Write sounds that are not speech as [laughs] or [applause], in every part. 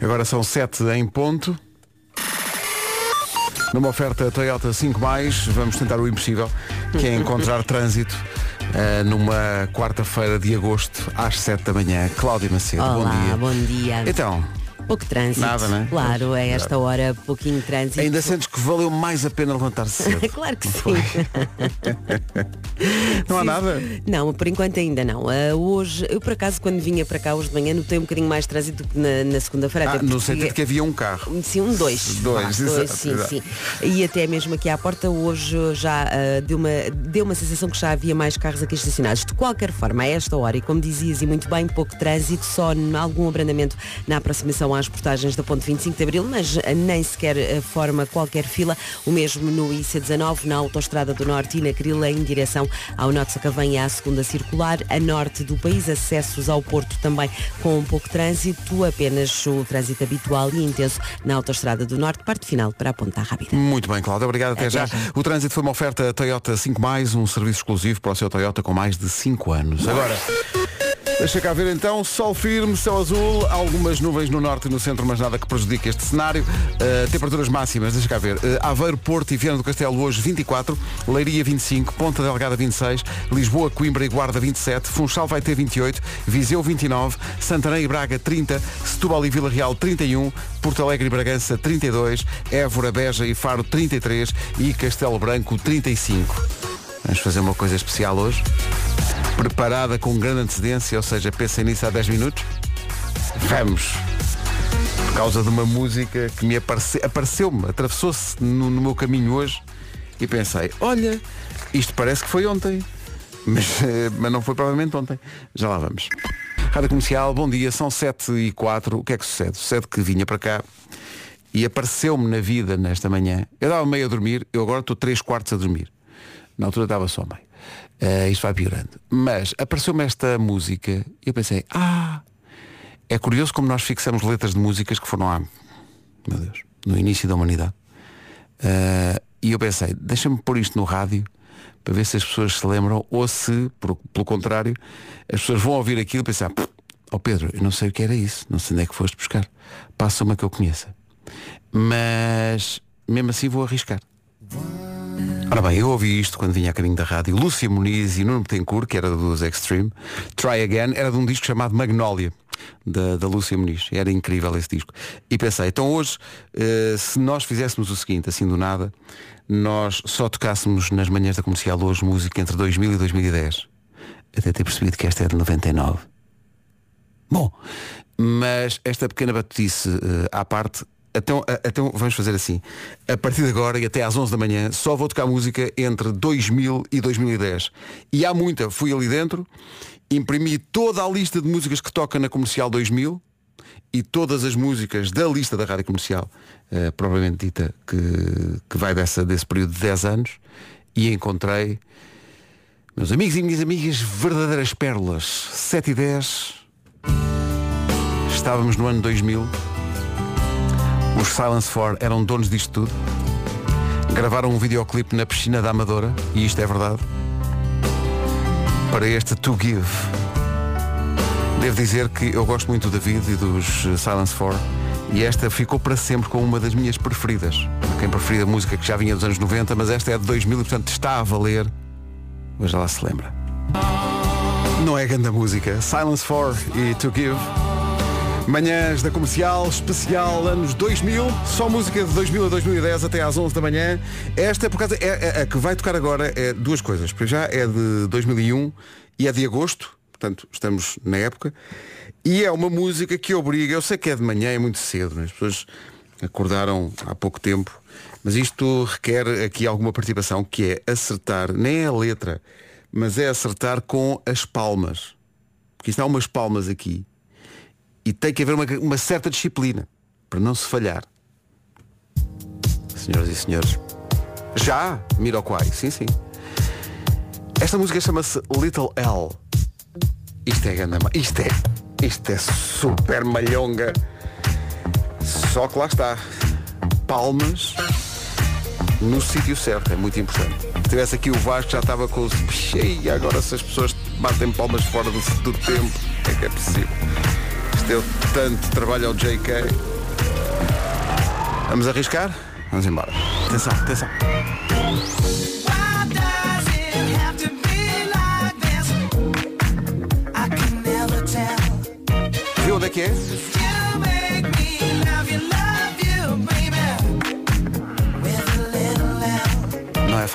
Agora são 7 em ponto. Numa oferta Toyota 5 vamos tentar o impossível, que é encontrar trânsito uh, numa quarta-feira de agosto às 7 da manhã. Cláudia Macedo, Olá, bom dia. bom dia. Então, Pouco trânsito. Nada, né? Claro, a esta hora pouquinho trânsito. ainda sentes que valeu mais a pena levantar-se cedo? [laughs] claro que sim. [laughs] Não há nada? Não, por enquanto ainda não. Ah, hoje, eu por acaso quando vinha para cá hoje de manhã notei um bocadinho mais trânsito do que na, na segunda-feira. Ah, no sentido que havia um carro. Sim, um dois. Dois, Vá, exato, sim, exato. sim. E até mesmo aqui à porta hoje já ah, deu, uma, deu uma sensação que já havia mais carros aqui estacionados. De qualquer forma, a esta hora, e como dizias, e muito bem, pouco trânsito, só algum abrandamento na aproximação às portagens da ponte 25 de Abril, mas ah, nem sequer ah, forma qualquer fila. O mesmo no IC19, na Autostrada do Norte e na Crila, em direção ao Norte Sacavém e à segunda circular. A norte do país, acessos ao Porto também com um pouco trânsito, apenas o trânsito habitual e intenso na Autostrada do Norte, parte final para a Ponta Rábida. Muito bem, Cláudia. Obrigado. Até, Até já. já. O trânsito foi uma oferta Toyota 5 um serviço exclusivo para o seu Toyota com mais de 5 anos. Agora, deixa cá ver então, sol firme, céu azul, algumas nuvens no norte e no centro, mas nada que prejudique este cenário. Uh, temperaturas máximas, deixa cá ver. Uh, Aveiro, Porto e Viana do Castelo hoje 24, Leiria 25, Ponta Delgada 26, Lisboa, Coimbra e Guarda 27, Funchal vai ter 28, Viseu 29, Santarém e Braga 30, Setúbal e Vila Real 31, Porto Alegre e Bragança 32, Évora, Beja e Faro 33 e Castelo Branco 35. Vamos fazer uma coisa especial hoje. Preparada com grande antecedência, ou seja, pensem nisso há 10 minutos. Vamos! Por causa de uma música que me aparece, apareceu-me, atravessou-se no, no meu caminho hoje e pensei, olha, isto parece que foi ontem. [laughs] Mas, mas não foi provavelmente ontem. Já lá vamos. Rádio Comercial, bom dia, são 7 e 4. O que é que sucede? Sucede que vinha para cá e apareceu-me na vida nesta manhã. Eu dava meio a dormir, eu agora estou 3 quartos a dormir. Na altura estava só meio. Eh, isto vai piorando. Mas apareceu-me esta música e eu pensei, ah, é curioso como nós fixamos letras de músicas que foram há, meu Deus, no início da humanidade. Eh, e eu pensei, deixa-me pôr isto no rádio para ver se as pessoas se lembram ou se, por- pelo contrário, as pessoas vão ouvir aquilo e pensar, oh Pedro, eu não sei o que era isso, não sei onde é que foste buscar. Passa uma que eu conheça. Mas mesmo assim vou arriscar. Ora bem, eu ouvi isto quando vinha a caminho da rádio. Lúcia Muniz e Nuno Betancourt, que era dos Extreme, Try Again, era de um disco chamado Magnolia, da, da Lúcia Muniz. Era incrível esse disco. E pensei, então hoje, eh, se nós fizéssemos o seguinte, assim do nada, nós só tocássemos nas manhãs da comercial hoje música entre 2000 e 2010. Até ter percebido que esta é de 99. Bom, mas esta pequena batutice eh, à parte, então, então vamos fazer assim. A partir de agora e até às 11 da manhã só vou tocar música entre 2000 e 2010. E há muita. Fui ali dentro, imprimi toda a lista de músicas que toca na Comercial 2000 e todas as músicas da lista da Rádio Comercial, eh, provavelmente dita que, que vai dessa, desse período de 10 anos, e encontrei, meus amigos e minhas amigas, verdadeiras pérolas. 7 e 10. Estávamos no ano 2000. Os Silence 4 eram donos disto tudo. Gravaram um videoclipe na piscina da Amadora, e isto é verdade, para este To Give. Devo dizer que eu gosto muito do David e dos eh, Silence 4 e esta ficou para sempre como uma das minhas preferidas. Quem preferida a música que já vinha dos anos 90, mas esta é de 2000 e portanto está a valer. Mas lá se lembra. Não é grande música. Silence 4 e To Give. Manhãs da Comercial, especial anos 2000, só música de 2000 a 2010 até às 11 da manhã. Esta, por causa, é, é- a que vai tocar agora é duas coisas. Para já é de 2001 e é de agosto, portanto estamos na época. E é uma música que obriga, eu sei que é de manhã, é muito cedo, né? as pessoas acordaram há pouco tempo, mas isto requer aqui alguma participação, que é acertar, nem é a letra, mas é acertar com as palmas. Porque isto há umas palmas aqui. E tem que haver uma, uma certa disciplina para não se falhar. Senhoras e senhores. Já, Miroquai, sim, sim. Esta música chama-se Little L. Isto é ganda, ma- isto é, isto é super malhonga. Só que lá está. Palmas no sítio certo, é muito importante. Se tivesse aqui o Vasco já estava com os. Cheia, agora se as pessoas batem palmas fora do, do tempo, é que é possível. Deu tanto trabalho ao JK. Vamos arriscar? Vamos embora. Atenção, atenção. Viu onde é que é? You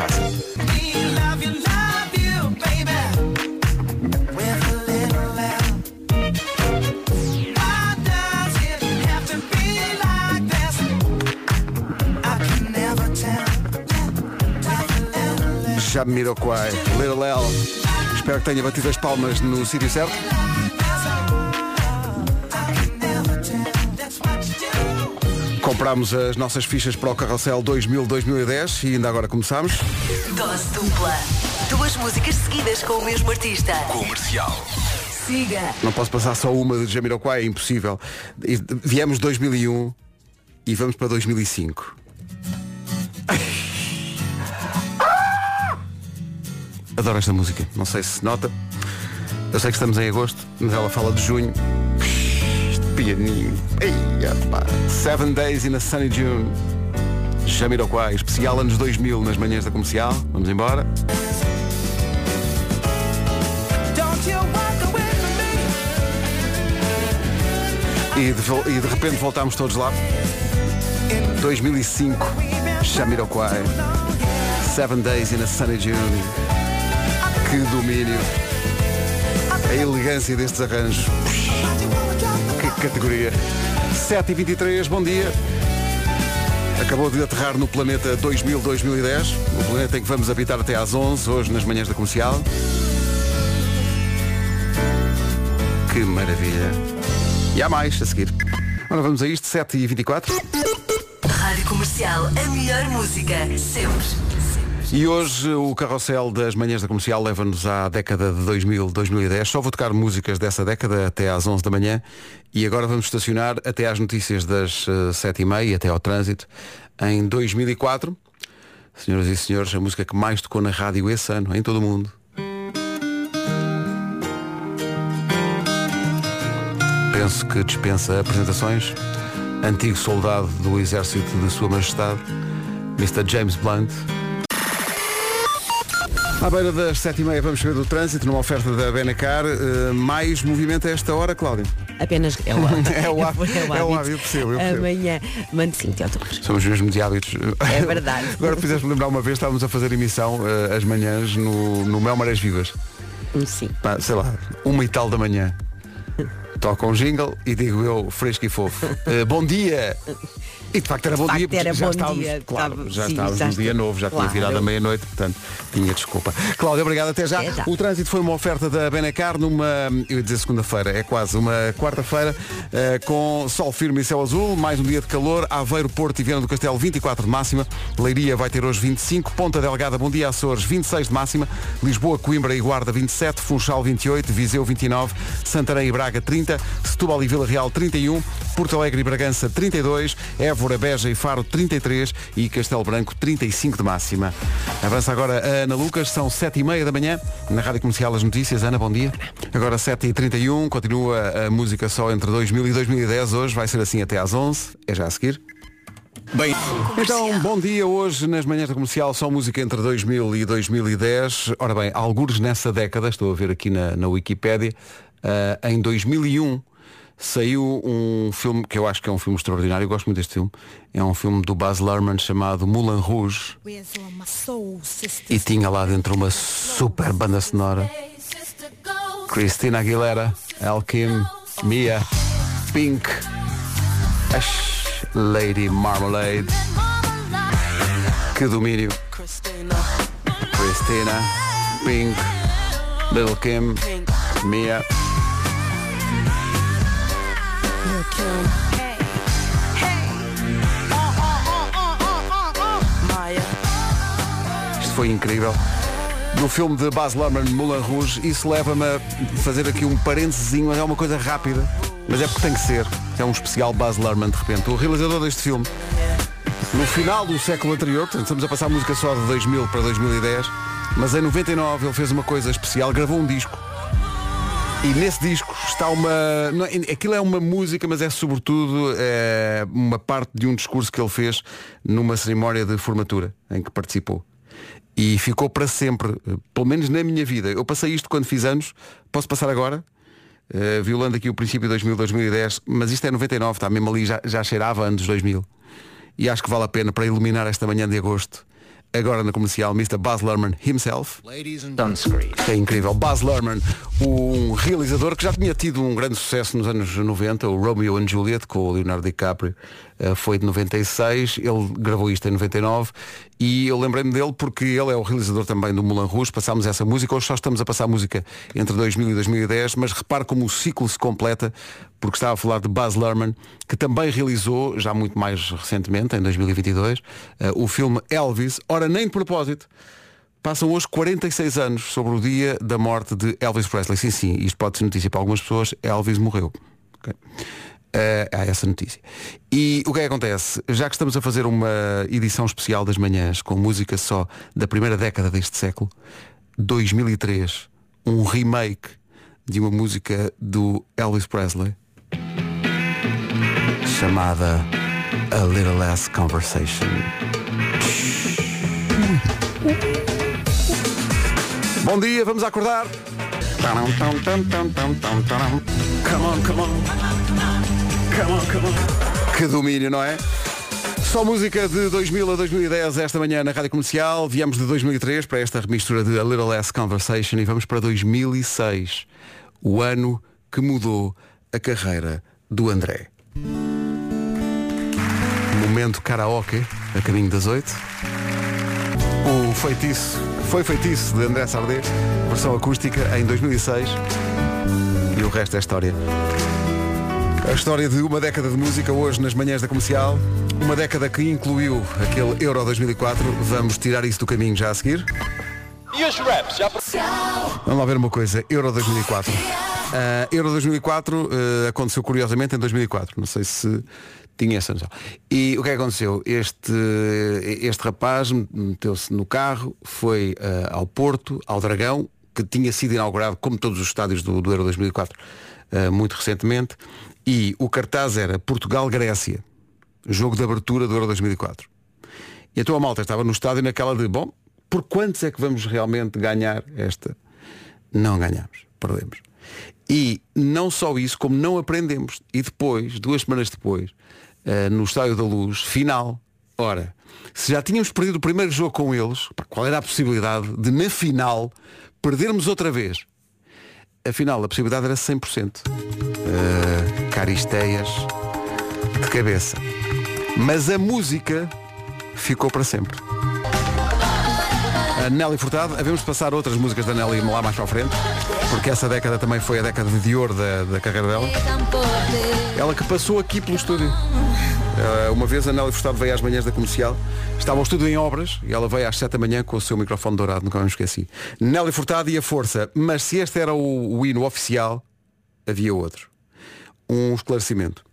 make me Jamiroquai, Little L. Espero que tenha batido as palmas no sítio certo. Comprámos as nossas fichas para o Carrossel 2000-2010 e ainda agora começámos. Dose dupla. Duas músicas seguidas com o mesmo artista. Comercial. Siga. Não posso passar só uma de Jamiroquai, é impossível. E Viemos de 2001 e vamos para 2005. Adoro esta música, não sei se nota. Eu sei que estamos em agosto, mas ela fala de junho. Este pianinho. Pá. Seven Days in a Sunny June. Jamiroquai, especial anos 2000 nas manhãs da comercial. Vamos embora. E de, e de repente voltámos todos lá. 2005, Jamiroquai. Seven Days in a Sunny June. Que domínio. A elegância destes arranjos. Que categoria. 7h23, bom dia. Acabou de aterrar no planeta 2000-2010, o planeta em que vamos habitar até às 11, hoje nas manhãs da comercial. Que maravilha. E há mais a seguir. Ora, vamos a isto, 7h24. Rádio Comercial, a melhor música. Sempre. E hoje o carrossel das manhãs da comercial leva-nos à década de 2000, 2010. Só vou tocar músicas dessa década até às 11 da manhã. E agora vamos estacionar até às notícias das eh, 7h30 até ao trânsito em 2004. Senhoras e senhores, a música que mais tocou na rádio esse ano, em todo o mundo. Penso que dispensa apresentações. Antigo soldado do exército de Sua Majestade, Mr. James Blunt. À beira das sete e meia vamos saber do trânsito numa oferta da Benacar. Eh, mais movimento a esta hora, Cláudio. Apenas é o hábito. [laughs] É o hábito, é o hábito, eu percebo, eu percebo. Amanhã, mando 5 de outubro. Somos mesmo de hábitos. É verdade. [laughs] Agora fizeste-me lembrar uma vez, estávamos a fazer emissão eh, as manhãs no, no Mel Marés Vivas. Sim. Pá, sei lá, uma e tal da manhã. [laughs] Toca um jingle e digo eu, fresco e fofo. eh, bom dia! E de facto era bom facto dia, era já bom estávamos, dia, claro, estava- já sim, estávamos no dia novo, já tinha virado a meia-noite, portanto tinha desculpa. Cláudia, obrigado até já. Até já. O trânsito foi uma oferta da Benacar numa, eu ia dizer segunda-feira, é quase uma quarta-feira, eh, com sol firme e céu azul, mais um dia de calor, Aveiro, Porto e Viana do Castelo 24 de máxima, Leiria vai ter hoje 25, Ponta Delgada, Bom Dia Açores 26 de máxima, Lisboa, Coimbra e Guarda 27, Funchal 28, Viseu 29, Santarém e Braga 30, Setúbal e Vila Real 31, Porto Alegre e Bragança 32, Évora, Beja e Faro 33 e Castelo Branco 35 de máxima. Avança agora a Ana Lucas, são 7 e meia da manhã, na Rádio Comercial as notícias. Ana, bom dia. Agora 7 e 31 continua a música só entre 2000 e 2010, hoje vai ser assim até às 11, é já a seguir. Bem, Então, bom dia. Hoje, nas manhãs da comercial, só música entre 2000 e 2010. Ora bem, algures nessa década, estou a ver aqui na, na Wikipédia, ah, em 2001 saiu um filme que eu acho que é um filme extraordinário, eu gosto muito deste filme. É um filme do Baz Luhrmann chamado Moulin Rouge e tinha lá dentro uma super banda sonora. Christina Aguilera, El Kim, Mia, Pink, Ash, Lady Marmalade. Que domínio. Christina, Pink, Little Kim, Mia. Isto foi incrível. Do filme de Baz Luhrmann, Moulin Rouge, isso leva-me a fazer aqui um parentezinho, é uma coisa rápida, mas é porque tem que ser. É um especial Baz Luhrmann de repente. O realizador deste filme, no final do século anterior, estamos a passar música só de 2000 para 2010, mas em 99 ele fez uma coisa especial, gravou um disco E nesse disco está uma. não é- aquilo é uma música, mas é sobretudo é, uma parte de um discurso que ele fez numa cerimónia de formatura em que participou. E ficou para sempre, eh, pelo menos na minha vida. Eu passei isto quando fiz anos, posso passar agora? Eh, violando aqui o princípio de 2000, 2010, mas isto é 99, está mesmo ali, já, já cheirava anos 2000. E acho que vale a pena para iluminar esta manhã de agosto. Agora na comercial, Mr. Baz Luhrmann himself. É incrível. Baz Luhrmann, um realizador que já tinha tido um grande sucesso nos anos 90, o Romeo and Juliet, com o Leonardo DiCaprio, foi de 96, ele gravou isto em 99 e eu lembrei-me dele porque ele é o realizador também do Moulin Rouge, passámos essa música, hoje só estamos a passar música entre 2000 e 2010, mas repare como o ciclo se completa, porque estava a falar de Baz Luhrmann, que também realizou, já muito mais recentemente, em 2022, eh, o filme Elvis, ora nem de propósito, Passam hoje 46 anos sobre o dia da morte de Elvis Presley. Sim, sim, isto pode ser notícia para algumas pessoas. Elvis morreu. Ok. Há essa notícia. E o que é que acontece? Já que estamos a fazer uma edição especial das manhãs com música só da primeira década deste século, 2003, um remake de uma música do Elvis Presley chamada A Little Less Conversation. Bom dia, vamos acordar. Come on, come on. Come on, come on. Que domínio, não é? Só música de 2000 a 2010 esta manhã na Rádio Comercial. Viemos de 2003 para esta remistura de A Little Less Conversation e vamos para 2006, o ano que mudou a carreira do André. Momento karaoke, a caminho das oito. O feitiço, foi feitiço de André Sardé, versão acústica em 2006. E o resto é história. A história de uma década de música hoje nas manhãs da comercial. Uma década que incluiu aquele Euro 2004. Vamos tirar isso do caminho já a seguir. E os raps? Já Vamos lá ver uma coisa. Euro 2004. Ah, Euro 2004 eh, aconteceu curiosamente em 2004. Não sei se tinha essa noção. E o que é aconteceu? Este, este rapaz meteu-se no carro, foi ah, ao Porto, ao Dragão, que tinha sido inaugurado, como todos os estádios do, do Euro 2004, ah, muito recentemente. E o cartaz era Portugal-Grécia. Jogo de abertura do Euro 2004. E a tua malta estava no estádio naquela de, bom, por quantos é que vamos realmente ganhar esta? Não ganhamos, perdemos. E não só isso, como não aprendemos. E depois, duas semanas depois, eh, no Estádio da Luz, final, ora, se já tínhamos perdido o primeiro jogo com eles, qual era a possibilidade de na final perdermos outra vez? Afinal, a possibilidade era 100%. Uh, caristeias de cabeça. Mas a música ficou para sempre. A Nelly Furtado, havemos de passar outras músicas da Nelly lá mais para a frente, porque essa década também foi a década de ouro da, da carreira dela. Ela que passou aqui pelo estúdio. Eh, uma vez a Nelly Furtado veio às manhãs da comercial, estava o estúdio em obras e ela veio às 7 da manhã com o seu microfone dourado, nunca me esqueci. Nelly Furtado e a Força, mas se este era o, o hino oficial, havia outro. Um esclarecimento.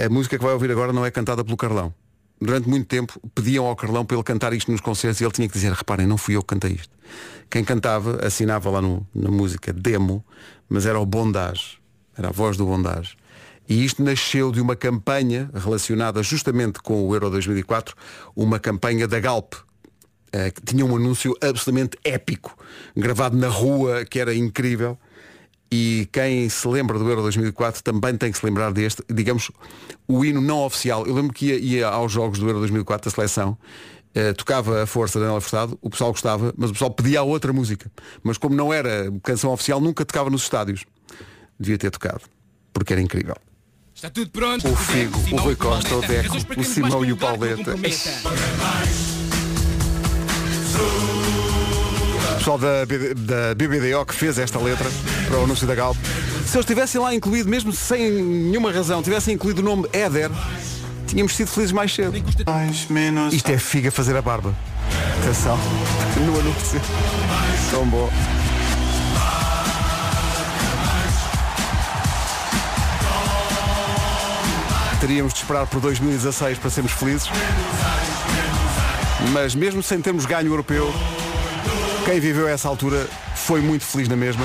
A música que vai ouvir agora não é cantada pelo Carlão. Durante muito tempo pediam ao Carlão para ele cantar isto nos concertos e ele tinha que dizer, reparem, não fui eu que cantei isto. Quem cantava assinava lá no- na música demo, mas era o Bondage, era a voz do Bondage. E isto nasceu de uma campanha relacionada justamente com o Euro 2004, uma campanha da Galp, eh, que tinha um anúncio absolutamente épico, gravado na rua, que era incrível. E quem se lembra do Euro 2004 também tem que se lembrar deste, digamos, o hino não oficial. Eu lembro que ia, ia aos jogos do Euro 2004, a seleção, eh, tocava a força da Nela Furtado, o pessoal gostava, mas o pessoal pedia a outra música. Mas como não era canção oficial, nunca tocava nos estádios. Devia ter tocado, porque era incrível. Está tudo pronto. O Figo, o Rui Costa, o Deco, o Simão e o Pauleta. O pessoal da, da BBDO que fez esta letra para o anúncio da Galp. Se eles tivessem lá incluído, mesmo sem nenhuma razão, tivessem incluído o nome Éder, tínhamos sido felizes mais cedo. Isto é figa fazer a barba. Atenção. [laughs] No anúncio. Tão bom. Teríamos de esperar por 2016 para sermos felizes. Mas mesmo sem termos ganho europeu, quem viveu essa altura foi muito feliz na mesma.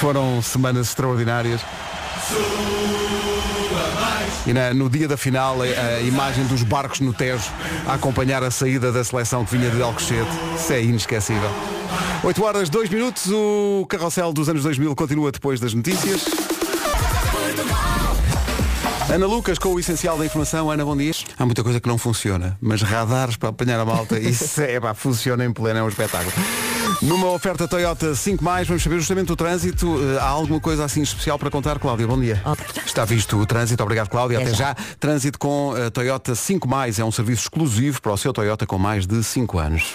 Foram semanas extraordinárias. E na- no dia da final, a, a imagem dos barcos no Tejo a acompanhar a saída da seleção que vinha de Alcochete. Isso é inesquecível. 8 horas, 2 minutos. O carrossel dos anos 2000 continua depois das notícias. Ana Lucas com o essencial da informação. Ana, bom dia. Há muita coisa que não funciona, mas radares para apanhar a malta, isso é, pá, funciona em pleno, é um espetáculo. Numa oferta Toyota 5 vamos saber justamente o trânsito. Eh, Há alguma coisa assim especial para contar, Cláudia? Bom dia. Está visto o trânsito, obrigado Cláudia. Até Até já. já. Trânsito com a Toyota 5 é um serviço exclusivo para o seu Toyota com mais de 5 anos.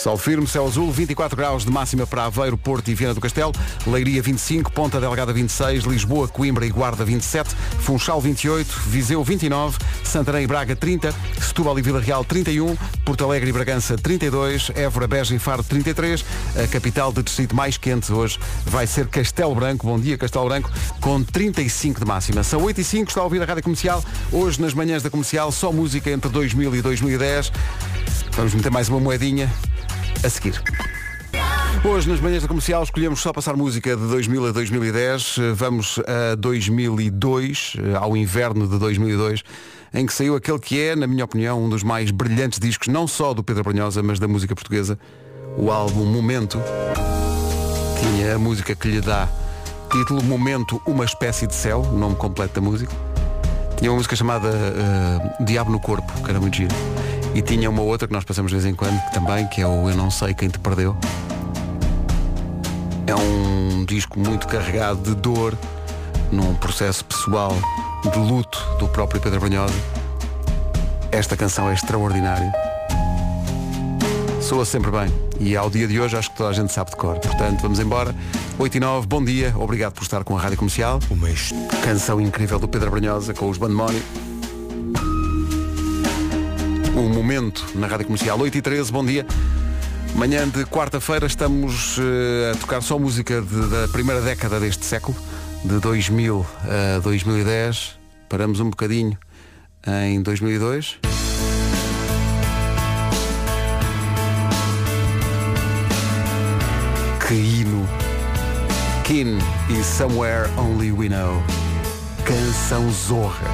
Sol firme, céu azul, 24 graus de máxima para Aveiro, Porto e Viana do Castelo, Leiria 25, Ponta Delgada 26, Lisboa, Coimbra e Guarda 27, Funchal 28, Viseu 29, Santarém e Braga 30, Setúbal e Vila Real 31, Porto Alegre e Bragança 32, Évora, Beja e Faro 33, a capital de distrito mais quente hoje vai ser Castelo Branco, bom dia Castelo Branco, com 35 de máxima. São 8 e 5, está a ouvir a Rádio Comercial, hoje nas manhãs da Comercial, só música entre 2000 e 2010. Vamos meter mais uma moedinha a seguir. Hoje, nas manhãs da comercial, escolhemos só passar música de 2000 a 2010. Eh, Vamos a 2002, eh, ao inverno de 2002, em que saiu aquele que é, na minha opinião, um dos mais brilhantes discos, não só do Pedro Brunhosa, mas da música portuguesa. O álbum Momento tinha a música que lhe dá título Momento, uma espécie de céu, o nome completo da música. Tinha uma música chamada eh, Diabo no Corpo, que era muito giro. E tinha uma outra que nós passamos de vez em quando também, que é o Eu Não Sei Quem Te Perdeu. É um disco muito carregado de dor, num processo pessoal de luto do próprio Pedro Brunhosa. Esta canção é extraordinária. Soa sempre bem. E ao dia de hoje acho que toda a gente sabe de cor. Portanto, vamos embora. 8 e 9, bom dia. Obrigado por estar com a Rádio Comercial. Uma canção incrível do Pedro Brunhosa com os Bandemónio. O momento na Rádio Comercial 8 e 13, bom dia. Manhã de quarta-feira estamos eh, a tocar só música de- da primeira década deste século, de 2000 a 2010. Paramos um bocadinho em 2002. Que hino! Kin e Somewhere Only We Know. Canção zorra.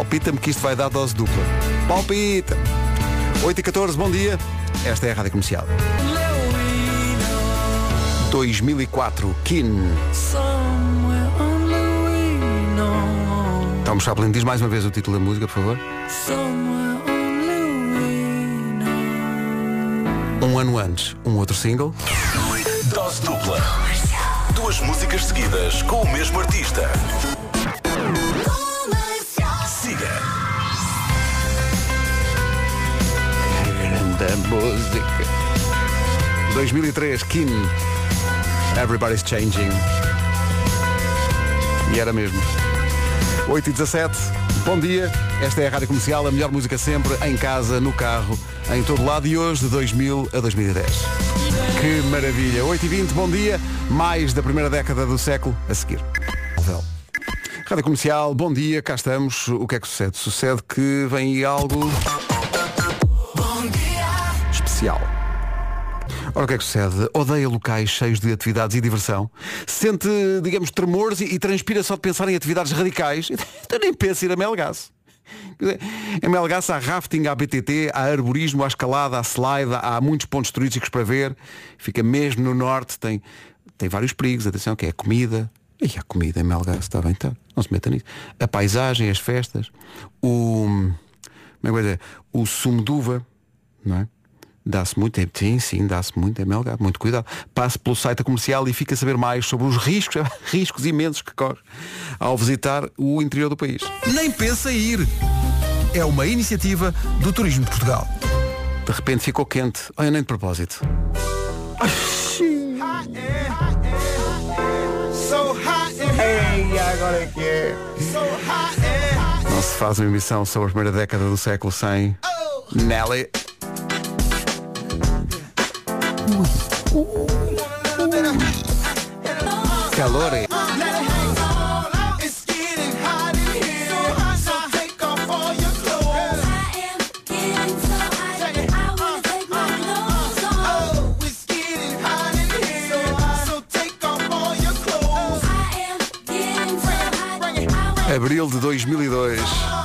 Palpita-me que isto vai dar dose dupla. Palpita! 8 e 14, bom dia. Esta é a Rádio Comercial. 2004, Kin. Tom Chaplin, diz mais uma vez o título da música, por favor. Um ano antes, um outro single. Dose dupla. Duas músicas seguidas com o mesmo artista. Grande música. 2003, Kin. Everybody's Changing. E era mesmo. 8 e 17, bom dia. Esta é a Rádio Comercial, a melhor música sempre, em casa, no carro, em todo lado e hoje de 2000 a 2010. Que maravilha. 8 e 20, bom dia. Mais da primeira década do século a seguir. Rádio Comercial, bom dia, cá estamos. O que é que sucede? Sucede que vem algo especial. Ora, o que é que sucede? Odeia locais cheios de atividades e diversão. Sente, digamos, tremores e, e transpira só de pensar em atividades radicais. [laughs] Então nem pensa ir a Melgaço. Em Melgaço há rafting, há BTT, há arborismo, há escalada, há slide, há muitos pontos turísticos para ver. Fica mesmo no norte, tem, tem vários perigos. Atenção, que é comida. E a comida em Melgaço, está bem, está. Não se meta nisso. A paisagem, as festas, o. Como é que dizer? O sumo de uva, não é? Dá-se muito, é- sim, sim, dá-se muito, é melga, muito cuidado. Passe pelo site comercial e fica a saber mais sobre os riscos, [laughs] riscos imensos que corre ao visitar o interior do país. Nem pensa em ir. É uma iniciativa do Turismo de Portugal. De repente ficou quente. Olha, nem de propósito. Não se faz uma emissão sobre a primeira década do século sem Nelly. Ui, ui, abril Calor dois Abril de 2002.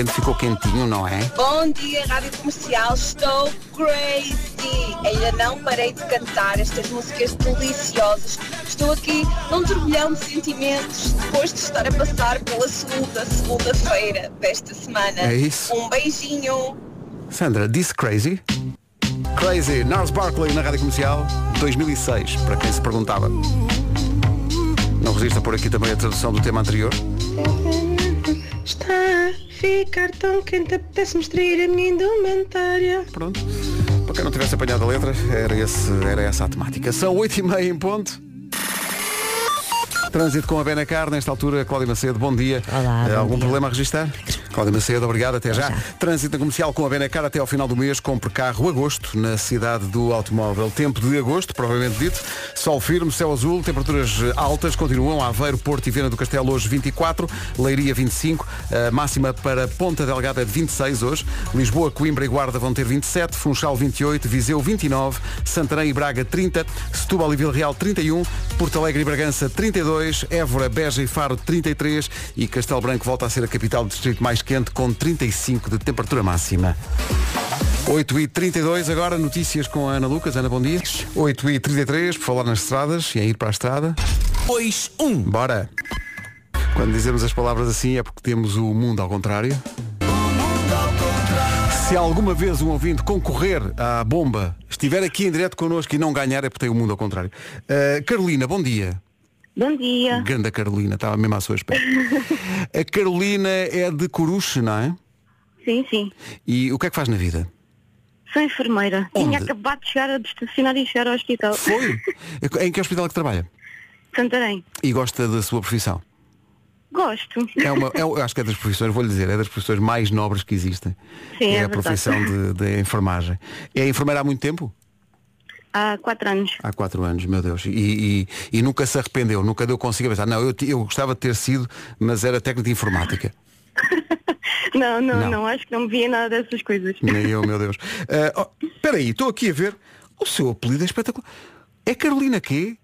Repente ficou quentinho, não é? Bom dia, Rádio Comercial. Estou crazy. Ainda não parei de cantar estas músicas deliciosas. Estou aqui num turbilhão de sentimentos depois de estar a passar pela segunda segunda-feira desta semana. É isso. Um beijinho. Sandra, disse crazy? Crazy, Nars Barkley na Rádio Comercial, 2006, para quem se perguntava. Não resista por aqui também a tradução do tema anterior. Está ficar tão quente, apetece-me extrair a minha indumentária. Pronto. Para quem não tivesse apanhado a letra, era, esse, era essa a temática. São 8h30 em ponto. Trânsito com a Benacar, nesta altura, Cláudia Macedo, bom dia. Olá, bom Algum dia. problema a registrar? Cláudia Macedo, obrigado, até já. Trânsito comercial com a Benacar até ao final do mês, compre carro agosto na cidade do automóvel. Tempo de agosto, provavelmente dito, sol firme, céu azul, temperaturas eh, altas, continuam Aveiro, Porto e Viana do Castelo hoje 24, Leiria 25, a máxima para Ponta Delgada de 26 hoje, Lisboa, Coimbra e Guarda vão ter 27, Funchal 28, Viseu 29, Santarém e Braga 30, Setúbal e Vila Real 31, Porto Alegre e Bragança 32, Évora, Beja e Faro 33 e Castelo Branco volta a ser a capital do distrito mais quente com 35 de temperatura máxima. 8 e 32 agora, notícias com a Ana Lucas. Ana, bom dia. 8 e 33 por falar nas estradas e a ir para a estrada. 2, 1. Bora! Quando dizemos as palavras assim é porque temos o mundo ao contrário. Se alguma vez um ouvinte concorrer à bomba, estiver aqui em direto connosco e não ganhar, é porque tem o mundo ao contrário. Uh, Carolina, bom dia. Bom dia. Grande Carolina, estava mesmo à sua espera. [laughs] a Carolina é de Coruche, não é? Sim, sim. E o que é que faz na vida? Sou enfermeira. Onde? Tinha acabado de chegar a de estacionar e chegar ao hospital. Foi? [laughs] em que hospital é que trabalha? Santarém. E gosta da sua profissão? Gosto. É uma, é, eu acho que é das profissões, vou-lhe dizer, é das profissões mais nobres que existem. Sim, é a verdade. profissão de, de enfermagem. É enfermeira há muito tempo? Há quatro anos. Há quatro anos, meu Deus. E, e- e nunca se arrependeu, nunca deu consigo pensar. Não, eu, eu gostava de ter sido, mas era técnico de informática. [laughs] Não, não, Não. não, Acho que não me via nada dessas coisas. Nem eu, meu Deus. [laughs] Ah, oh, Espera aí, estou aqui a ver. O seu apelido é espetacular. É Carolina quê?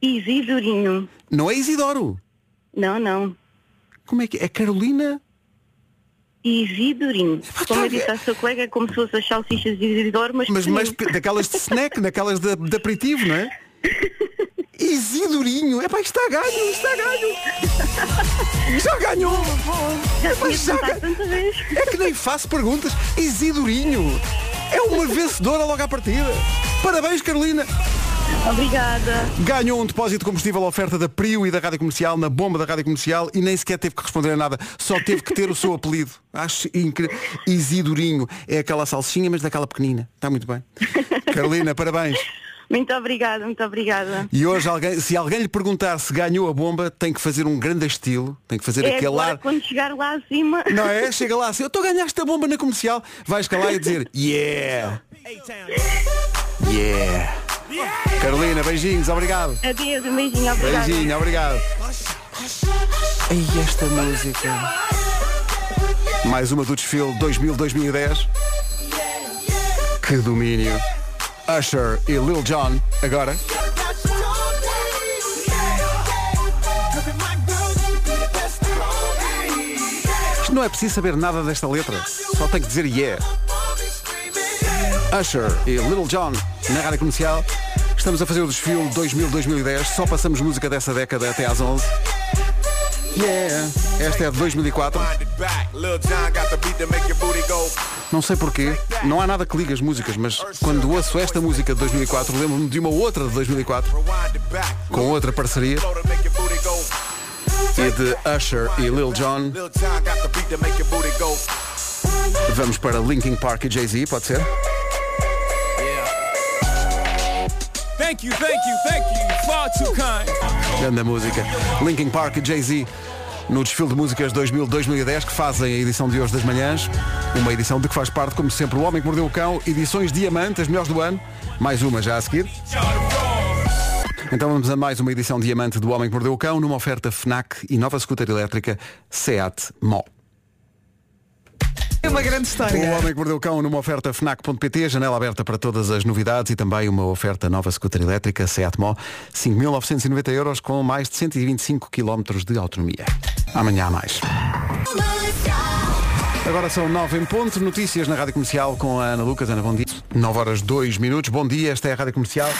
Isidorinho. Não é Isidoro. Não, não. Como é que é? É Carolina? Isidorinho. Como eu disse à sua colega, é como se fosse as salsichas de Isidoro, mas, Mas pe- daquelas de snack, daquelas de, de aperitivo, não é? Isidorinho. É pá, está a ganho, está a ganho. Já ganhou. Já Epá, já tentado ga- tanta vez. É que nem faço perguntas. Isidorinho. É uma vencedora logo à partida. Parabéns, Carolina. Obrigada. Ganhou um depósito de combustível à oferta da Prio e da Rádio Comercial, na bomba da Rádio Comercial e nem sequer teve que responder a nada, só teve que ter o seu apelido. Acho incrível. Isidorinho. É aquela salsichinha, mas daquela pequenina. Está muito bem. Carolina, parabéns. Muito obrigada, muito obrigada. E hoje, alguém, se alguém lhe perguntar se ganhou a bomba, tem que fazer um grande estilo, tem que fazer É aquele agora ar. quando chegar lá acima. Não é? Chega lá assim, eu estou a ganhar esta bomba na comercial. Vais cá e dizer, yeah! Yeah! Carolina, beijinhos, obrigado. Adeus, um beijinho, obrigada. Beijinho, obrigado. Ei, esta música. Mais uma do desfile 2000-2010. Que domínio. Usher e Lil Jon, agora. Isto não é preciso saber nada desta letra. Só tem que dizer yeah. Usher e Little John na rádio comercial. Estamos a fazer o desfile 2000-2010. Só passamos música dessa década até às 11. Yeah. Esta é de 2004. Não sei porquê, não há nada que ligue as músicas, mas quando ouço esta música de 2004, lembro-me de uma outra de 2004, com outra parceria, e de Usher e Lil Jon. Vamos para Linkin Park e Jay-Z, pode ser? Thank you, thank you, thank you. Far too kind. Grande música. Linkin Park e Jay-Z no desfile de músicas 2000-2010 que fazem a edição de hoje das manhãs. Uma edição de que faz parte, como sempre, O Homem que Mordeu o Cão, edições Diamante, as melhores do ano. Mais uma já a seguir. Então vamos a mais uma edição Diamante do Homem que Mordeu o Cão numa oferta FNAC e nova scooter elétrica SEAT Mó. É uma grande O história. Homem que Mordeu o Cão numa oferta FNAC.pt, janela aberta para todas as novidades e também uma oferta nova scooter elétrica Seat Mó, 5.990 euros com mais de 125 km de autonomia. Amanhã há mais. Agora são 9 em ponto, notícias na Rádio Comercial com a Ana Lucas. Ana, bom dia. 9 horas 2 minutos, bom dia, esta é a Rádio Comercial.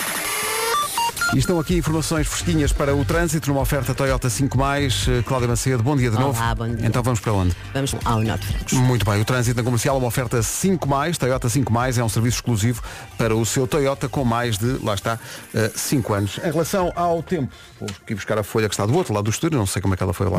E estão aqui informações fresquinhas para o trânsito numa oferta Toyota 5 Eh, Cláudia Macedo, bom dia de Olá, novo. bom dia. Então vamos para onde? Vamos ao Norte Francos. Muito bem, o trânsito na comercial, uma oferta 5 Toyota 5 é um serviço exclusivo para o seu Toyota com mais de, lá está, 5 anos. Em relação ao tempo, vou aqui buscar a folha que está do outro lado do estúdio, não sei como é que ela foi lá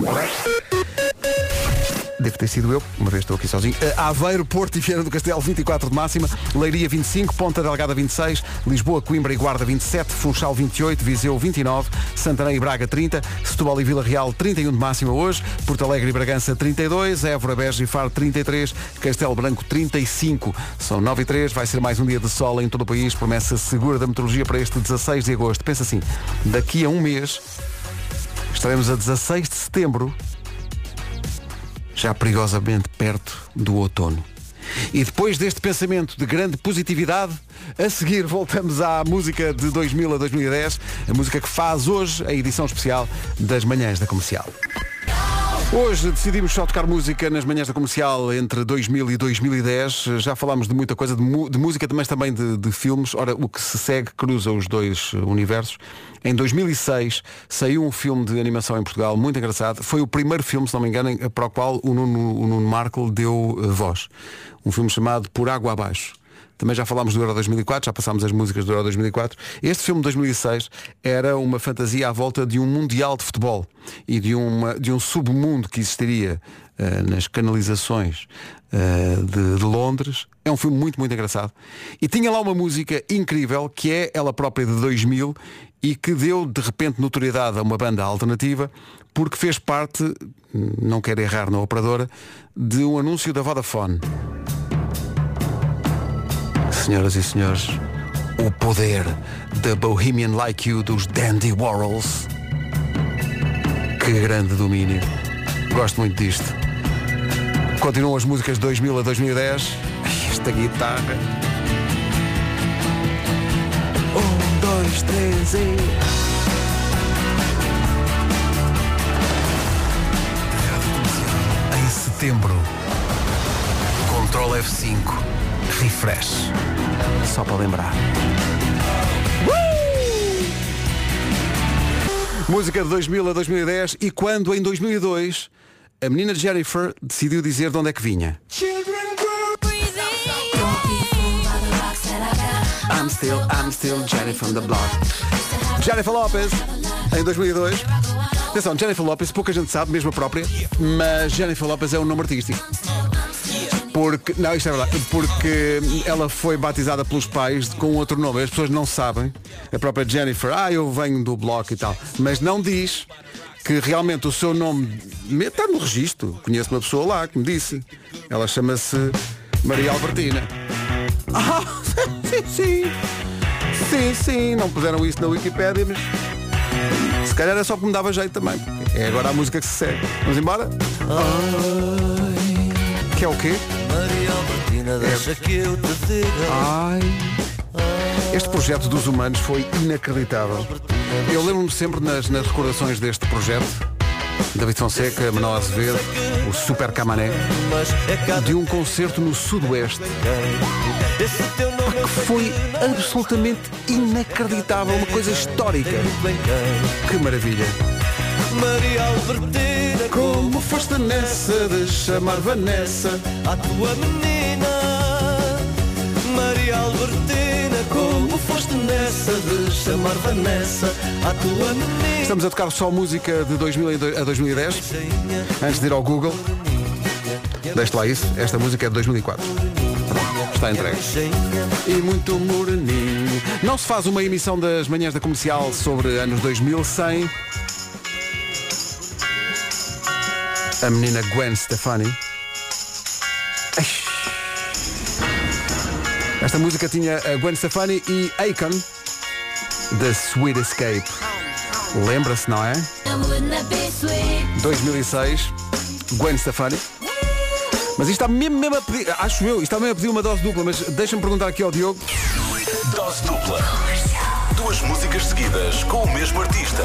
Deve ter sido eu, uma vez estou aqui sozinho. Eh, Aveiro, Porto e Viana do Castelo, 24 de máxima. Leiria, 25. Ponta Delgada, 26. Lisboa, Coimbra e Guarda, 27. Funchal, 28. Viseu, 29. Santarém e Braga, 30. Setúbal e Vila Real, 31 de máxima hoje. Porto Alegre e Bragança, 32. Évora, Beja e Faro, 33. Castelo Branco, 35. São 9 e 3. Vai ser mais um dia de sol em todo o país. Promessa segura da meteorologia para este 16 de agosto. Pensa assim, daqui a um mês estaremos a 16 de setembro já perigosamente perto do outono. E depois deste pensamento de grande positividade, a seguir voltamos à música de 2000 a 2010, a música que faz hoje a edição especial das manhãs da comercial. Hoje decidimos só tocar música nas manhãs da comercial entre 2000 e 2010. Já falámos de muita coisa, de, de música, mas também de, de filmes. Ora, o que se segue cruza os dois eh, universos. Em 2006 saiu um filme de animação em Portugal muito engraçado. Foi o primeiro filme, se não me engano, em- para o qual o Nuno, o Nuno Markle deu eh, voz. Um filme chamado Por Água Abaixo. Também já falámos do Euro 2004, já passámos as músicas do Euro 2004. Este filme de 2006 era uma fantasia à volta de um mundial de futebol e de, uma, de um submundo que existiria eh, nas canalizações eh, de, de Londres. É um filme muito, muito engraçado. E tinha lá uma música incrível que é ela própria de 2000 e que deu de repente notoriedade a uma banda alternativa porque fez parte, não quero errar na operadora, de um anúncio da Vodafone. Senhoras e senhores, o poder da Bohemian Like You dos Dandy Warhols. Que grande domínio. Gosto muito disto. Continuam as músicas de 2000 a 2010. Ai, Esta guitarra. Um, dois, três e... Em setembro, Control F5, refresh. Só para lembrar. Música de 2000 a 2010 e quando em 2002 a menina Jennifer decidiu dizer de onde é que vinha. I'm still, I'm still Jennifer from the block. Jennifer Lopez, em 2002. Atenção, Jennifer Lopez, pouca gente sabe, mesmo a própria, mas Jennifer Lopez é um nome artístico. Porque, não, isto é verdade, porque ela foi batizada pelos pais com outro nome. As pessoas não sabem. A própria Jennifer, ah, eu venho do bloco e tal. Mas não diz que realmente o seu nome está no registro. Conheço uma pessoa lá que me disse. Ela chama-se Maria Albertina. [laughs] Ah, sim, sim. Sim, sim. Não puseram isso na Wikipédia, mas se calhar é só que me dava jeito também. É agora a música que se segue. Vamos embora? Que é o quê? Deixa que eu te diga. Ai. Este projeto dos humanos foi inacreditável. Eu lembro-me sempre nas, nas recordações deste projeto, David Fonseca, Manuel Azevedo, o Super Camané, de um concerto no Sudoeste que foi absolutamente inacreditável, uma coisa histórica. Que maravilha. Maria Albertina, como foste nessa de chamar Vanessa a tua menina. Albertina, como foste nessa de chamar Vanessa a tua menina. Estamos a tocar só música de 2000 a 2010. Antes de ir ao Google, deixe lá isso. Esta música é de 2004. Está entregue. E muito moreninho. Não se faz uma emissão das manhãs da comercial sobre anos 2000 sem a menina Gwen Stefani. Ai. Esta música tinha a Gwen Stefani e Akon, The Sweet Escape. Lembra-se, não é? 2006, Gwen Stefani. Mas isto está mesmo, mesmo a pedir, acho eu, isto está mesmo a pedir uma dose dupla, mas deixa-me perguntar aqui ao Diogo. Dose dupla. Duas músicas seguidas com o mesmo artista.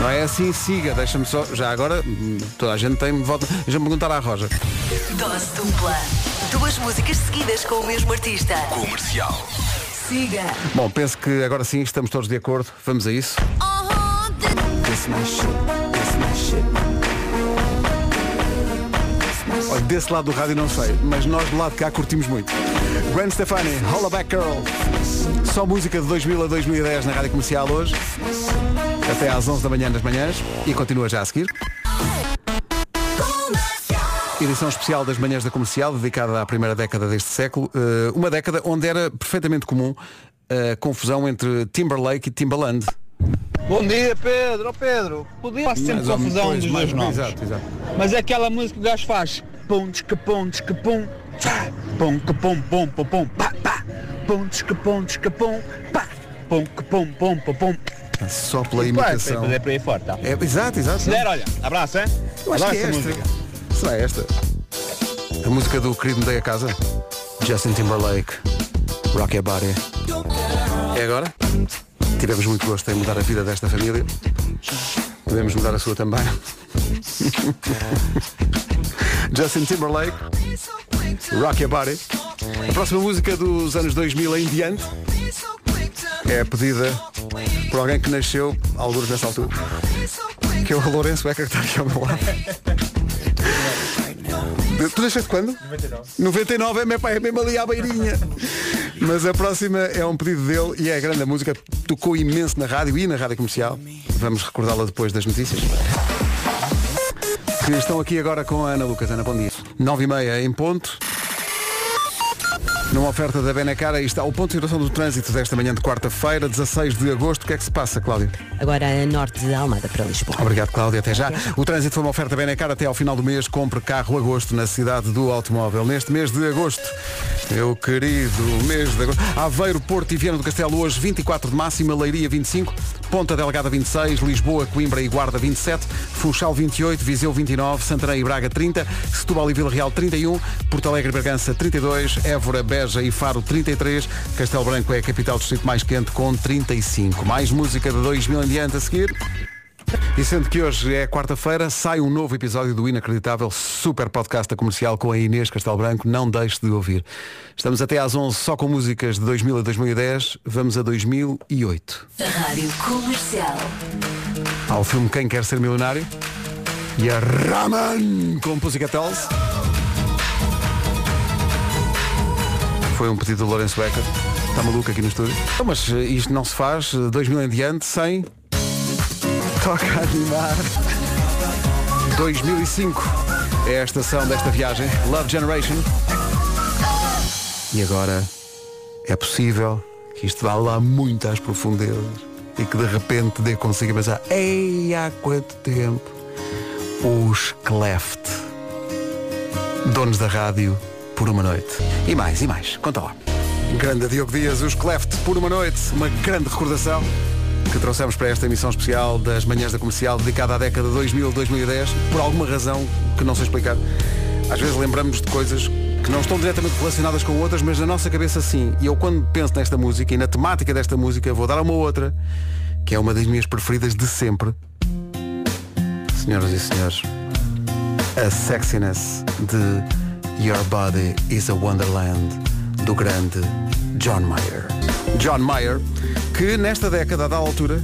Não é assim, siga, deixa-me só, já agora, hum, toda a gente tem, volta, deixa-me perguntar à Roja. Dose dupla. Duas músicas seguidas com o mesmo artista. Comercial. Siga. Bom, penso que agora sim estamos todos de acordo, vamos a isso. Olha, desse lado do rádio não sei, mas nós do lado de cá curtimos muito. Gwen Stefani, Hollaback Girl. Só música de 2000 a 2010 na rádio comercial hoje. Até às 11 da manhã das manhãs. E continua já a seguir. Edição especial das manhãs da comercial, dedicada à primeira década deste século. Eh, uma década onde era perfeitamente comum a confusão entre Timberlake e Timbaland. Bom dia Pedro, oh Pedro, podia fazer sempre confusão dos mais- dois nomes. exato, exato. Mas é aquela música que o gajo faz. Pum, tchica, pum, tchica, pum, pum, que pum, pum, pum, pum, pá, pá, pum, tchica, pum, tchica, pum, pá, pum, que pum, pum, pum, pum. Só pela Vai, imitação. Pedro, é para aí fora, tá? É, exato, exato. Se der, olha, abraço, hein? Eu acho que é esta. música. Será esta? A música do querido Mudei a Casa? Justin Timberlake. Rock Your Body. É agora? Tivemos muito gosto em mudar a vida desta família. Podemos mudar a sua também. [laughs] Justin Timberlake. Rock Your Body. A próxima música dos anos 2000 em diante é pedida por alguém que nasceu alguns nessa altura. Que é o Lourenço Becker que está aqui ao meu lado. Tu nasceste quando? 99. 99 é, meu pai, é mesmo ali à beirinha. Mas a próxima é um pedido dele e é a grande música. Tocou imenso na rádio e na rádio comercial. Vamos recordá-la depois das notícias. Que estão aqui agora com a Ana Lucas. Ana, bom dia. 9 e meia em ponto. Numa oferta da Benacar, aí está o ponto de situação do trânsito desta manhã de quarta-feira, 16 de agosto. O que é que se passa, Cláudio? Agora a norte de Almada para Lisboa. Obrigado, Cláudia. Até já. O trânsito foi uma oferta Benacar até ao final do mês. Compre carro agosto na cidade do automóvel. Neste mês de agosto, meu querido mês de agosto. Aveiro, Porto e Viana do Castelo hoje 24 de máxima, Leiria 25, Ponta Delgada 26, Lisboa, Coimbra e Guarda 27, Funchal 28, Viseu 29, Santarém e Braga 30, Setúbal e Vila Real 31, Porto Alegre e Bragança 32, Évora, Beja e Faro 33, Castelo Branco é a capital do distrito mais quente com 35. Mais música de 2000 em diante a seguir. E sendo que hoje é quarta-feira, sai um novo episódio do inacreditável super podcast da comercial com a Inês Castelo Branco. Não deixe de ouvir. Estamos até às 11 só com músicas de 2000 a 2010. Vamos a 2008. Rádio Comercial. Ao filme Quem Quer Ser Milionário. E a Raman com Pussycat Dolls. Foi um pedido do Lourenço Becker. Está maluco aqui no estúdio. Então, Mas eh, isto não se faz eh, 2000 em diante sem Toca animar. 2005 é a estação desta viagem. Love Generation. E agora é possível que isto vá lá muito às profundezas e que de repente dê consigo pensar, ei, há quanto tempo? Os Cleft. Donos da rádio por uma noite. E mais, e mais. Conta lá. Grande Diogo Dias, os Cleft por uma noite. Uma grande recordação que trouxemos para esta emissão especial das manhãs da comercial dedicada à década 2000-2010 por alguma razão que não sei explicar. Às vezes lembramos de coisas que não estão diretamente relacionadas com outras, mas na nossa cabeça sim. E eu quando penso nesta música e na temática desta música vou dar uma outra, que é uma das minhas preferidas de sempre. Senhoras e senhores, a sexiness de Your Body is a Wonderland do grande John Mayer. John Mayer, que nesta década, a da altura,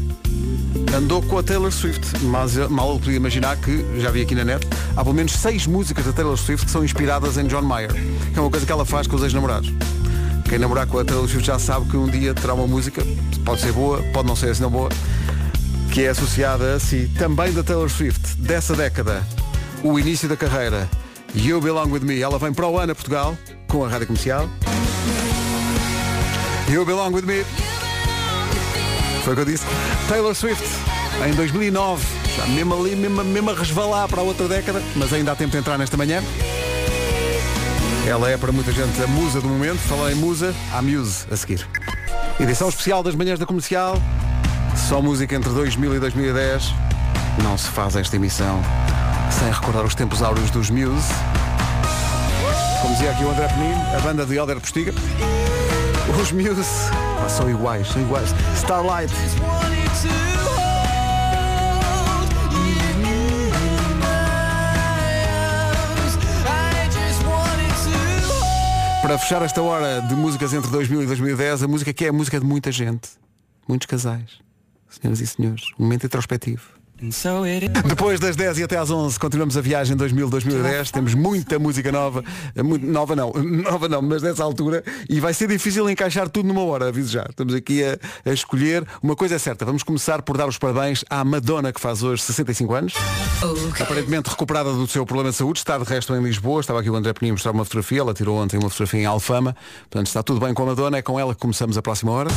andou com a Taylor Swift. Mas eh, mal eu podia imaginar que, já vi aqui na net, há pelo menos seis músicas da Taylor Swift que são inspiradas em John Mayer. Que é uma coisa que ela faz com os ex-namorados. Quem namorar com a Taylor Swift já sabe que um dia terá uma música, pode ser boa, pode não ser assim não boa, que é associada a si, também da Taylor Swift, dessa década, o início da carreira, You Belong With Me. Ela vem para o ano a Portugal, com a rádio comercial. You Belong With Me. Foi o que eu disse. Taylor Swift, em 2009. Já mesmo ali, mesmo, mesmo a resvalar para a outra década, mas ainda há tempo de entrar nesta manhã. Ela é para muita gente a musa do momento. Falei em musa, a Muse a seguir. Edição especial das manhãs da comercial. Só música entre 2000 e 2010. Não se faz esta emissão sem recordar os tempos áureos dos Muse. Como dizia aqui o André Penin, a banda de Helder Postiga. Os Muse ah, são iguais, são iguais. Starlight. Para fechar esta hora de músicas entre 2000 e 2010, a música que é a música de muita gente, muitos casais, senhoras e senhores, um momento introspectivo. Depois das 10 e até às 11 continuamos a viagem 2000-2010 Temos muita música nova. Nova não, [laughs] nova não, mas nessa altura. E vai ser difícil encaixar tudo numa hora, aviso já. Estamos aqui a, a escolher. Uma coisa é certa, vamos começar por dar os parabéns À Madonna que faz hoje 65 anos. Aparentemente recuperada do seu problema de saúde Está de resto em Lisboa. Estava aqui o André Peninho a mostrar uma fotografia. Ela tirou ontem uma fotografia em Alfama. Portanto está tudo bem com a Madonna. É com ela que começamos a próxima hora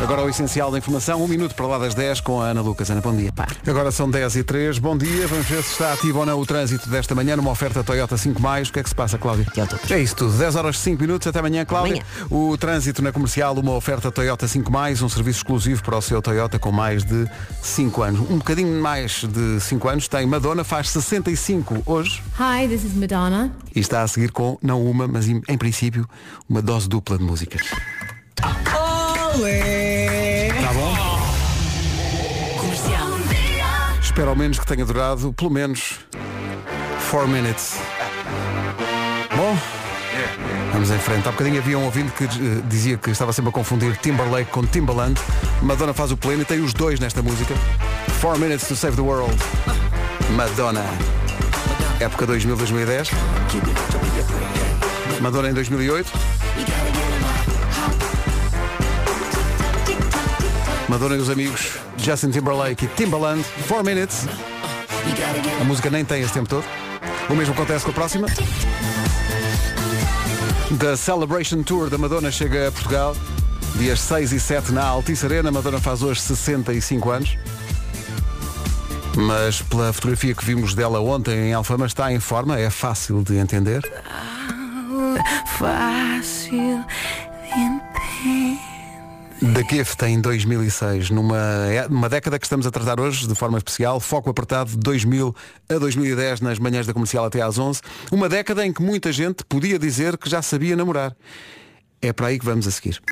Agora o essencial da informação, um minuto para lá das 10 com a Ana Lucas. Ana, bom dia. Agora são 10 e 3, bom dia. Vamos ver se está ativo ou não o trânsito desta manhã numa oferta Toyota 5 mais. O que é que se passa, Cláudia? É isso tudo. 10 horas 5 minutos, até amanhã, Cláudia. O trânsito na comercial, uma oferta Toyota 5 mais, um serviço exclusivo para o seu Toyota com mais de 5 anos. Um bocadinho mais de 5 anos tem Madonna, faz 65 hoje Hi, this is Madonna. e está a seguir com, não uma, mas em, em princípio, uma dose dupla de músicas. Tá Espero ao menos que tenha durado pelo menos 4 minutes. Bom, vamos em frente. Há bocadinho havia um ouvinte que eh, dizia que estava sempre a confundir Timberlake com Timbaland. Madonna faz o pleno e tem os dois nesta música. 4 minutes to save the world. Madonna. Época 2000-2010. Madonna em 2008. Madonna e os amigos Justin Timberlake e Timbaland 4 Minutes. A música nem tem esse tempo todo. O mesmo acontece com a próxima. The Celebration Tour da Madonna chega a Portugal Dias 6 e 7 na Altice Arena. Madonna faz hoje 65 anos. Mas pela fotografia que vimos dela ontem em Alfama Está em forma, é fácil de entender? Fácil The Gift em 2006, numa uma década que estamos a tratar hoje de forma especial, foco apertado de 2000 a 2010 nas manhãs da comercial até às 11, uma década em que muita gente podia dizer que já sabia namorar. É para aí que vamos a seguir.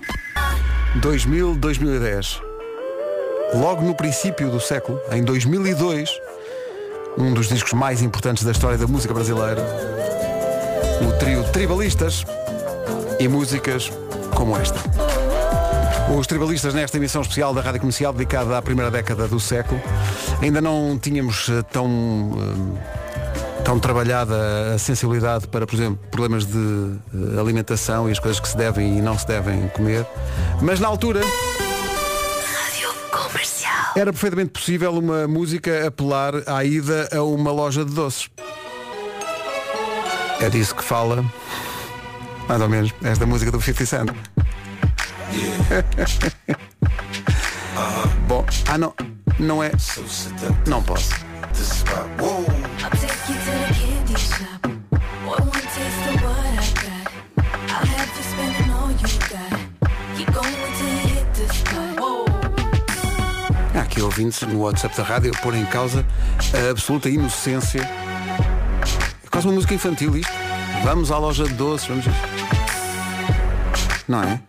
2000-2010. Logo no princípio do século, em 2002, um dos discos mais importantes da história da música brasileira, o trio Tribalistas e músicas como esta. Os tribalistas nesta emissão especial da Rádio Comercial dedicada à primeira década do século. Ainda não tínhamos eh, tão, eh, tão trabalhada a sensibilidade para, por exemplo, problemas de eh, alimentação e as coisas que se devem e não se devem comer. Mas na altura era perfeitamente possível uma música apelar à ida a uma loja de doces. É disso que fala, mais ou menos, esta música do 50 Cent. Bom, ah não, não é. Não posso. Há aqui ouvintes no WhatsApp da rádio pôr em causa a absoluta inocência. É quase uma música infantil isto. Vamos à loja de doces, vamos. Não é?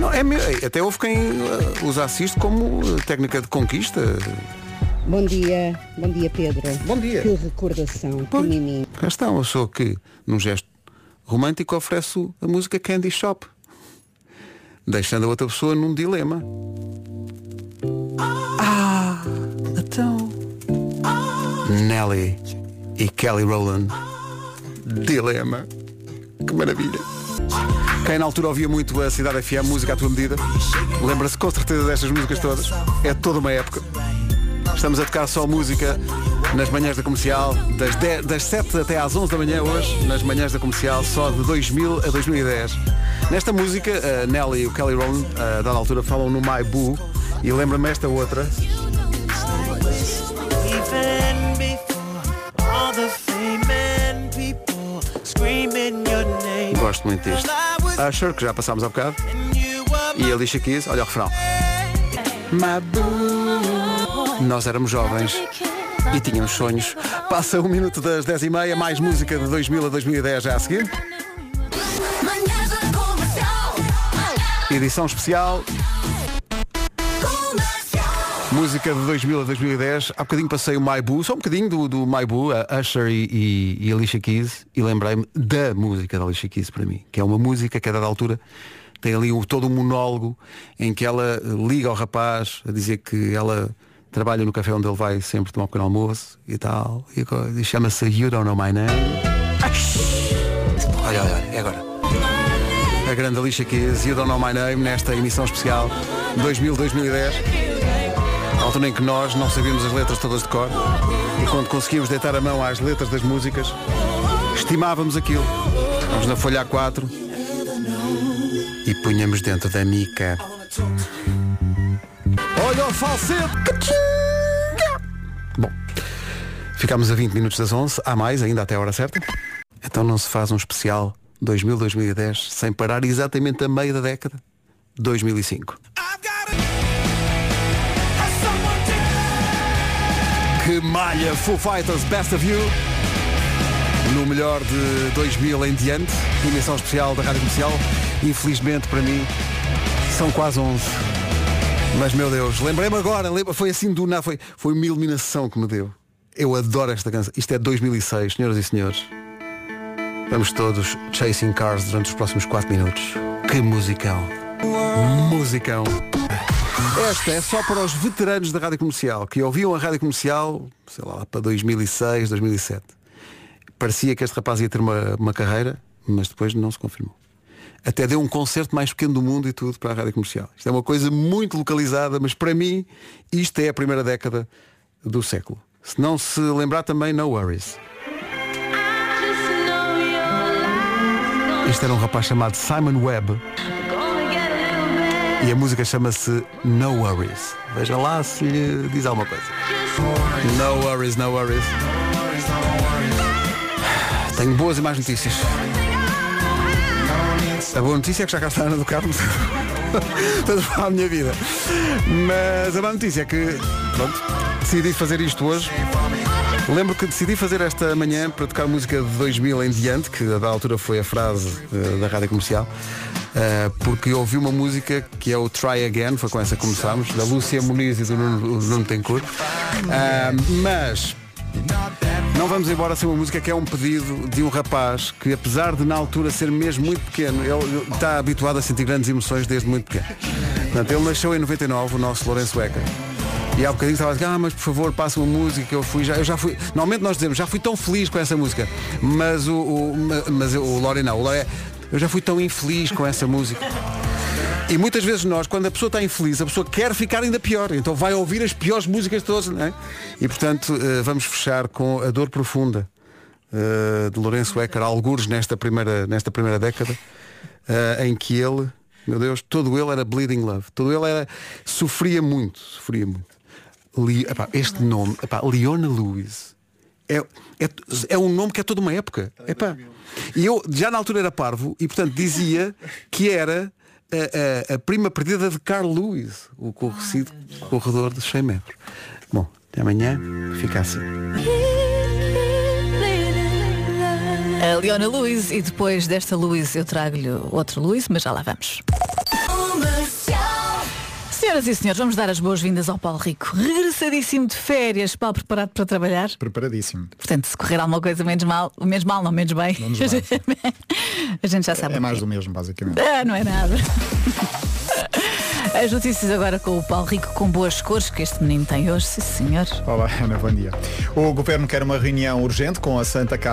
Não, é. Até houve quem uh, usasse isto como uh, técnica de conquista. Bom dia, bom dia Pedro. Bom dia. Que recordação, que miminho. Cá está uma pessoa que, num gesto romântico, oferece a música Candy Shop. Deixando a outra pessoa num dilema. Ah, então. Nelly e Kelly Rowland. Dilema. Que maravilha. Quem na altura ouvia muito a Cidade FM, música à tua medida, lembra-se com certeza destas músicas todas. É toda uma época. Estamos a tocar só música nas manhãs da comercial, das, 10, das 7 até às 11 da manhã hoje, nas manhãs da comercial, só de 2000 a 2010. Nesta música, a Nelly e o Kelly Rowland, a dada altura, falam no My Boo, e lembra-me esta outra. Gosto muito disto. Usher, que já passámos há bocado, e a Alicia Keys, olha o refrão. Nós éramos jovens e tínhamos sonhos. Passa um minuto das 10 e meia, mais música de 2000 a 2010 já a seguir. Edição especial. Música de 2000 a 2010. Há bocadinho passei o Maibu, só um bocadinho do, do Maibu, a Usher e, e, e Alicia Keys, e lembrei-me da música da Alicia Keys para mim, que é uma música que a dada altura tem ali um, todo um monólogo em que ela liga ao rapaz a dizer que ela trabalha no café onde ele vai sempre tomar um pequeno almoço e tal. E, e chama-se You Don't Know My Name. Olha, olha, é agora. A grande Alicia Keys, You Don't Know My Name, nesta emissão especial 2000-2010. A altura em que nós não sabíamos as letras todas de cor e quando conseguimos deitar a mão às letras das músicas, estimávamos aquilo. Vamos na folha A4 e punhamos dentro da mica. Olha o falsete! Bom, ficámos a 20 minutos das 11, há mais ainda até a hora certa. Então não se faz um especial 2000-2010 sem parar exatamente a meio da década 2005. Que malha Foo Fighters Best of You no melhor de 2000 em diante, emissão especial da Rádio Comercial. Infelizmente para mim são quase 11. Mas meu Deus, lembrei-me agora, foi assim do nada, foi, foi uma iluminação que me deu. Eu adoro esta canção. Isto é 2006, senhoras e senhores. Vamos todos chasing cars durante os próximos 4 minutos. Que musicão. Musicão. Esta é só para os veteranos da Rádio Comercial, que ouviam a Rádio Comercial, sei lá, para 2006, 2007. Parecia que este rapaz ia ter uma, uma carreira, mas depois não se confirmou. Até deu um concerto mais pequeno do mundo e tudo para a Rádio Comercial. Isto é uma coisa muito localizada, mas para mim isto é a primeira década do século. Se não se lembrar também, no worries. Isto era um rapaz chamado Simon Webb e a música chama-se No Worries. Veja lá se lhe diz alguma coisa. No worries, no worries. Tenho boas e más notícias. A boa notícia é que já cá está a Ana do Carmo [laughs] a minha vida. Mas a má notícia é que, pronto, decidi fazer isto hoje. Lembro que decidi fazer esta manhã para tocar música de 2000 em diante, que da altura foi a frase eh, da rádio comercial, eh, porque ouvi uma música que é o Try Again, foi com essa que começámos, da Lúcia Muniz e do Nuno, Nuno Tencourt. Ah, mas não vamos embora sem uma música que é um pedido de um rapaz que, apesar de na altura ser mesmo muito pequeno, ele está habituado a sentir grandes emoções desde muito pequeno. Portanto, ele nasceu em 99, o nosso Lourenço Ecker. E há bocadinho estava a dizer, ah, mas por favor, passa uma música eu fui já, eu já fui. Normalmente nós dizemos, já fui tão feliz com essa música. Mas o, o, ma- mas o Lore não, o Lore é, eu já fui tão infeliz com essa música. E muitas vezes nós, quando a pessoa está infeliz, a pessoa quer ficar ainda pior. Então vai ouvir as piores músicas todas, não é? E portanto eh, vamos fechar com a dor profunda eh, de Lourenço Ecker, algures nesta primeira, nesta primeira década, eh, em que ele, meu Deus, todo ele era bleeding love. Todo ele era, sofria muito, sofria muito. Li- epá, este nome, epá, Leona Lewis, é, é, é um nome que é toda uma época. Epá. E eu já na altura era parvo e portanto dizia que era a, a- a prima perdida de Carl Lewis, o conhecido corredor de 100 metros. Bom, até amanhã, fica assim. A Leona Lewis e depois desta Lewis eu trago-lhe outro Lewis, mas já lá vamos. Senhoras e senhores, vamos dar as boas-vindas ao Paulo Rico. Regressadíssimo de férias, Paulo preparado para trabalhar. Preparadíssimo. Portanto, se correr alguma coisa menos mal, menos mal, não menos bem. [laughs] A gente já sabe. É o mais do mesmo, basicamente. Ah, não é nada. [laughs] As notícias agora com o Paulo Rico com boas cores que este menino tem hoje, sim senhor. Olá, Ana, bom dia. O Governo quer uma reunião urgente com a Santa Casa